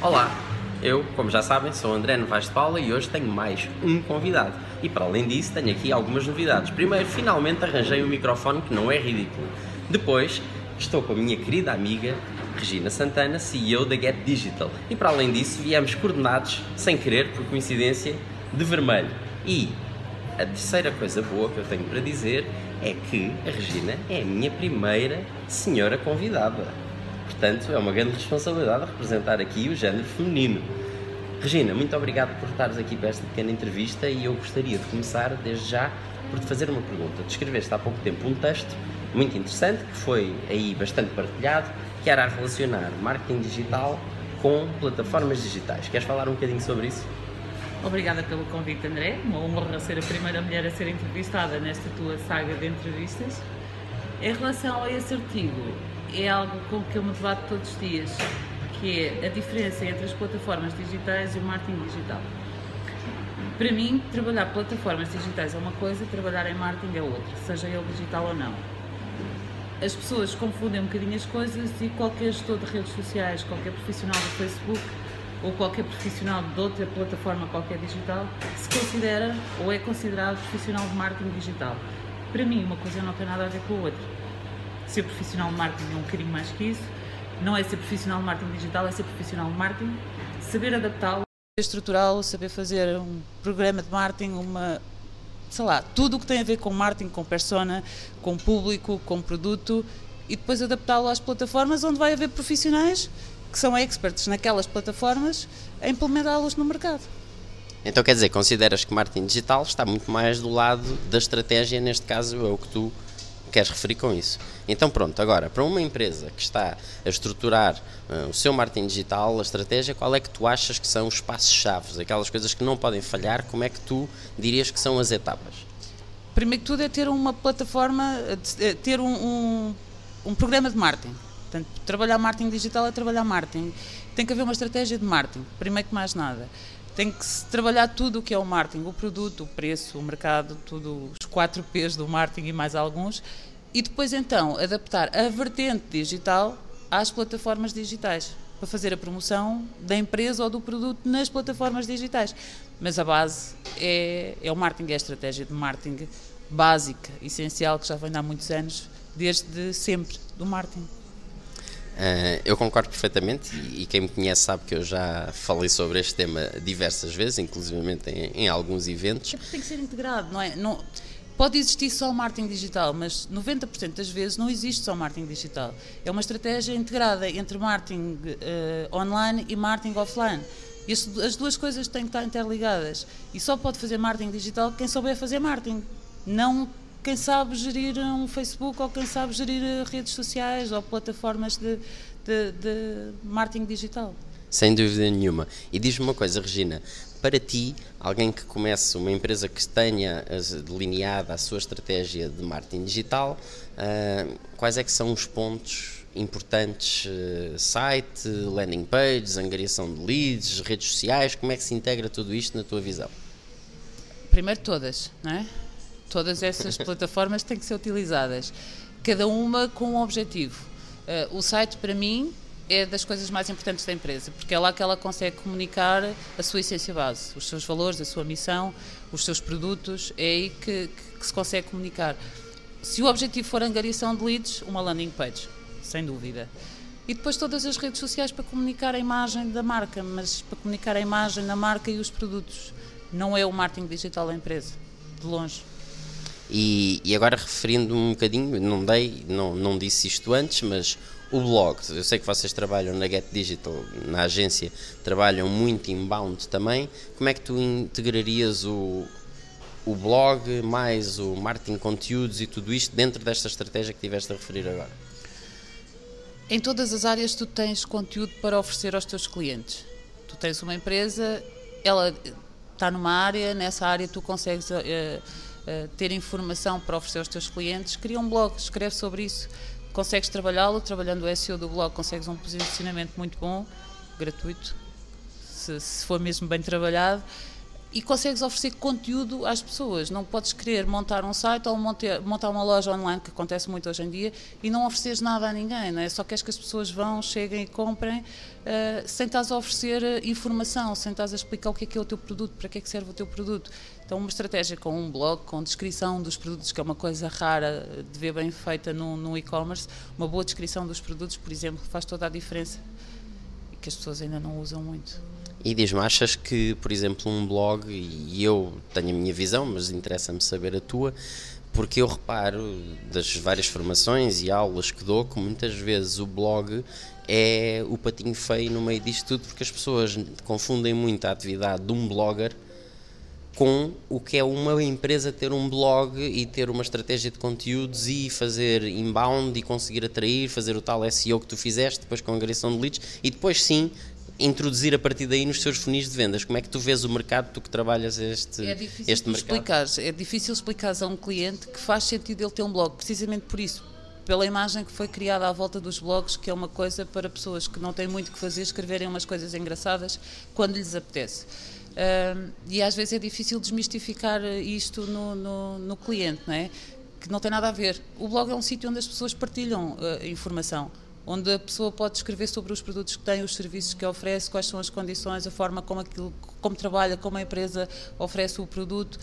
Olá, eu, como já sabem, sou André Novaes de Paula e hoje tenho mais um convidado. E para além disso, tenho aqui algumas novidades. Primeiro, finalmente arranjei um microfone que não é ridículo. Depois, estou com a minha querida amiga Regina Santana, CEO da Get Digital. E para além disso, viemos coordenados, sem querer, por coincidência, de vermelho. E a terceira coisa boa que eu tenho para dizer é que a Regina é a minha primeira senhora convidada. Portanto, é uma grande responsabilidade representar aqui o género feminino. Regina, muito obrigado por estares aqui para esta pequena entrevista e eu gostaria de começar desde já por te fazer uma pergunta. Descreveste há pouco tempo um texto muito interessante que foi aí bastante partilhado, que era a relacionar marketing digital com plataformas digitais. Queres falar um bocadinho sobre isso? Obrigada pelo convite, André. Uma honra ser a primeira mulher a ser entrevistada nesta tua saga de entrevistas. Em relação a esse artigo, é algo com que eu me debato todos os dias, que é a diferença entre as plataformas digitais e o marketing digital. Para mim, trabalhar plataformas digitais é uma coisa, trabalhar em marketing é outra, seja ele digital ou não. As pessoas confundem um bocadinho as coisas e qualquer gestor de redes sociais, qualquer profissional do Facebook ou qualquer profissional de outra plataforma qualquer digital se considera ou é considerado profissional de marketing digital. Para mim, uma coisa não tem nada a ver com a outra ser profissional de marketing é um bocadinho mais que isso. Não é ser profissional de marketing digital, é ser profissional de marketing, saber adaptá-lo, estruturá-lo, saber fazer um programa de marketing, uma, sei lá, tudo o que tem a ver com marketing, com persona, com público, com produto e depois adaptá-lo às plataformas onde vai haver profissionais que são experts naquelas plataformas a implementá-los no mercado. Então quer dizer, consideras que marketing digital está muito mais do lado da estratégia, neste caso é o que tu queres referir com isso. Então pronto, agora, para uma empresa que está a estruturar uh, o seu marketing digital, a estratégia, qual é que tu achas que são os passos-chave, aquelas coisas que não podem falhar, como é que tu dirias que são as etapas? Primeiro que tudo é ter uma plataforma, eh, ter um, um, um programa de marketing. Portanto, trabalhar marketing digital é trabalhar marketing. Tem que haver uma estratégia de marketing, primeiro que mais nada tem que se trabalhar tudo o que é o marketing, o produto, o preço, o mercado, tudo, os quatro P's do marketing e mais alguns, e depois então adaptar a vertente digital às plataformas digitais, para fazer a promoção da empresa ou do produto nas plataformas digitais. Mas a base é, é o marketing, é a estratégia de marketing básica, essencial, que já vem há muitos anos, desde sempre, do marketing. Uh, eu concordo perfeitamente e, e, quem me conhece sabe que eu já falei sobre este tema diversas vezes, inclusive em, em alguns eventos. É tem que ser integrado, não é? Não, pode existir só marketing digital, mas 90% das vezes não existe só marketing digital. É uma estratégia integrada entre marketing uh, online e marketing offline. As, as duas coisas têm que estar interligadas. E só pode fazer marketing digital quem souber fazer marketing. Não quem sabe gerir um Facebook ou quem sabe gerir eh, redes sociais ou plataformas de, de, de marketing digital. Sem dúvida nenhuma. E diz-me uma coisa, Regina, para ti, alguém que comece uma empresa que tenha delineada a sua estratégia de marketing digital, uh, quais é que são os pontos importantes? Uh, site, landing pages, angariação de leads, redes sociais, como é que se integra tudo isto na tua visão? Primeiro todas, não é? Todas essas plataformas têm que ser utilizadas, cada uma com um objetivo. Uh, o site, para mim, é das coisas mais importantes da empresa, porque é lá que ela consegue comunicar a sua essência base, os seus valores, a sua missão, os seus produtos, é aí que, que, que se consegue comunicar. Se o objetivo for angariação de leads, uma landing page, sem dúvida. E depois todas as redes sociais para comunicar a imagem da marca, mas para comunicar a imagem da marca e os produtos. Não é o marketing digital da empresa, de longe. E, e agora referindo um bocadinho, não dei, não, não disse isto antes, mas o blog, eu sei que vocês trabalham na Get Digital, na agência, trabalham muito inbound também. Como é que tu integrarias o, o blog mais o marketing conteúdos e tudo isto dentro desta estratégia que tiveste a referir agora? Em todas as áreas tu tens conteúdo para oferecer aos teus clientes. Tu tens uma empresa, ela está numa área, nessa área tu consegues uh, eh, ter informação para oferecer aos teus clientes, cria um blog, escreve sobre isso. Consegues trabalhá-lo, trabalhando o SEO do blog, consegues um posicionamento muito bom, gratuito, se, se for mesmo bem trabalhado. E consegues oferecer conteúdo às pessoas. Não podes querer montar um site ou montar, montar uma loja online, que acontece muito hoje em dia, e não ofereces nada a ninguém, não é? Só queres que as pessoas vão, cheguem e comprem, uh, sem estás a oferecer eh, informação, sem estás a explicar o que é que é o teu produto, para que é que serve o teu produto. Então, uma estratégia com um blog, com descrição dos produtos, que é uma coisa rara de ver bem feita no, no e-commerce, uma boa descrição dos produtos, por exemplo, faz toda a diferença e que as pessoas ainda não usam muito. E diz-me, achas que, por exemplo, um blog, e eu tenho a minha visão, mas interessa-me saber a tua, porque eu reparo das várias formações e aulas que dou que muitas vezes o blog é o patinho feio no meio disto tudo, porque as pessoas confundem muito a atividade de um blogger com o que é uma empresa ter um blog e ter uma estratégia de conteúdos e fazer inbound e conseguir atrair, fazer o tal SEO que tu fizeste, depois com a agressão de leads e depois sim introduzir a partir daí nos seus funis de vendas? Como é que tu vês o mercado, tu que trabalhas este, é difícil este mercado? Explicar, é difícil explicar a um cliente que faz sentido ele ter um blog, precisamente por isso, pela imagem que foi criada à volta dos blogs, que é uma coisa para pessoas que não têm muito que fazer, escreverem umas coisas engraçadas quando lhes apetece. Uh, e às vezes é difícil desmistificar isto no, no, no, cliente, não é? Que não tem nada a ver. O blog é um sítio onde as pessoas partilham uh, informação onde a pessoa pode escrever sobre os produtos que tem, os serviços que oferece, quais são as condições, a forma como, aquilo, como trabalha, como a empresa oferece o produto,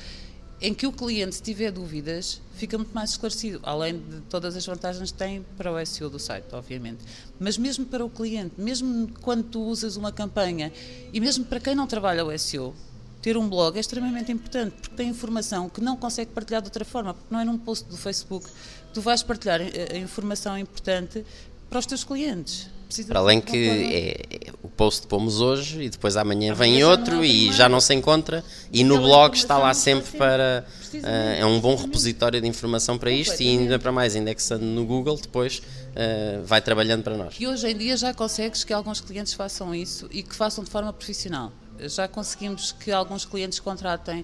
em que o cliente, se tiver dúvidas, fica muito mais esclarecido, além de todas as vantagens que tem para o SEO do site, obviamente. Mas mesmo para o cliente, mesmo quando tu usas uma campanha, e mesmo para quem não trabalha o SEO, ter um blog é extremamente importante, porque tem informação que não consegue partilhar de outra forma, porque não é num post do Facebook. Tu vais partilhar a informação importante para os teus clientes. Precisa para além que é, é, o post pomos hoje e depois amanhã vem outro e já não se encontra e no blog está lá sempre para uh, é um bom repositório de informação para isto e ainda para mais indexando no Google depois uh, vai trabalhando para nós. E hoje em dia já consegues que alguns clientes façam isso e que façam de forma profissional. Já conseguimos que alguns clientes contratem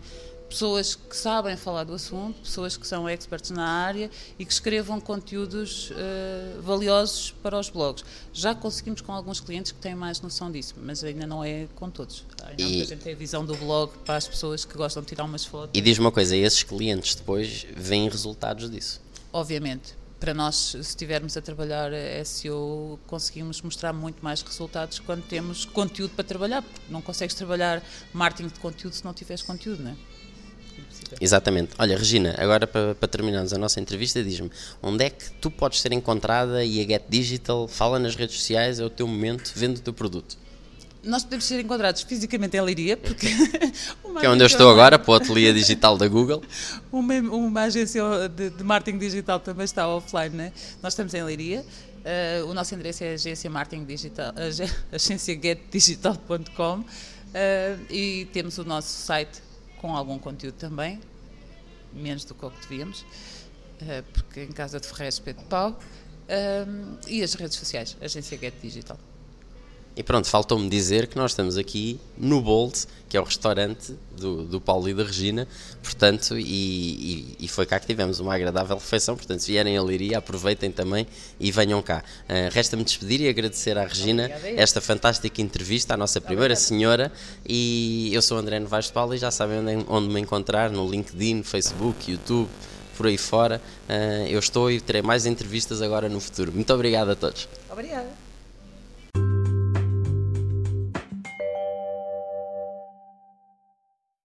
pessoas que sabem falar do assunto, pessoas que são experts na área e que escrevam conteúdos uh, valiosos para os blogs. Já conseguimos com alguns clientes que têm mais noção disso, mas ainda não é com todos. Ainda e... a gente tem a visão do blog para as pessoas que gostam de tirar umas fotos. E diz uma coisa, esses clientes depois veem resultados disso? Obviamente. Para nós, se estivermos a trabalhar SEO, conseguimos mostrar muito mais resultados quando temos conteúdo para trabalhar, porque não consegues trabalhar marketing de conteúdo se não tiveres conteúdo, não é? Exatamente. Olha, Regina, agora para, para terminarmos a nossa entrevista, diz-me onde é que tu podes ser encontrada e a Get Digital fala nas redes sociais, é o teu momento, vende o teu produto. Nós podemos ser encontrados fisicamente em Leiria, porque. que é onde eu estou agora, para o ateliê digital da Google. Uma, uma agência de, de, marketing digital também está offline, né? Nós estamos em Leiria. Uh, o nosso endereço é agência marketing digital, agenciagetdigital.com uh, e temos o nosso site com algum conteúdo também, menos do que o que devíamos, uh, porque em casa de Ferreira Espeto de Pau, uh, e as redes sociais, Agência Get Digital. E pronto, faltou-me dizer que nós estamos aqui no Bolt, que é o restaurante do, do Paulo e da Regina, portanto, e, e, e, foi cá que tivemos uma agradável refeição, portanto, se vierem a Liria, aproveitem também e venham cá. Uh, Resta-me despedir e agradecer à Regina esta fantástica entrevista, à nossa primeira senhora, e eu sou André Novaes de Paulo e já sabem onde, onde me encontrar, no LinkedIn, Facebook, YouTube, por aí fora. Uh, eu estou e terei mais entrevistas agora no futuro. Muito obrigado a todos. Obrigada.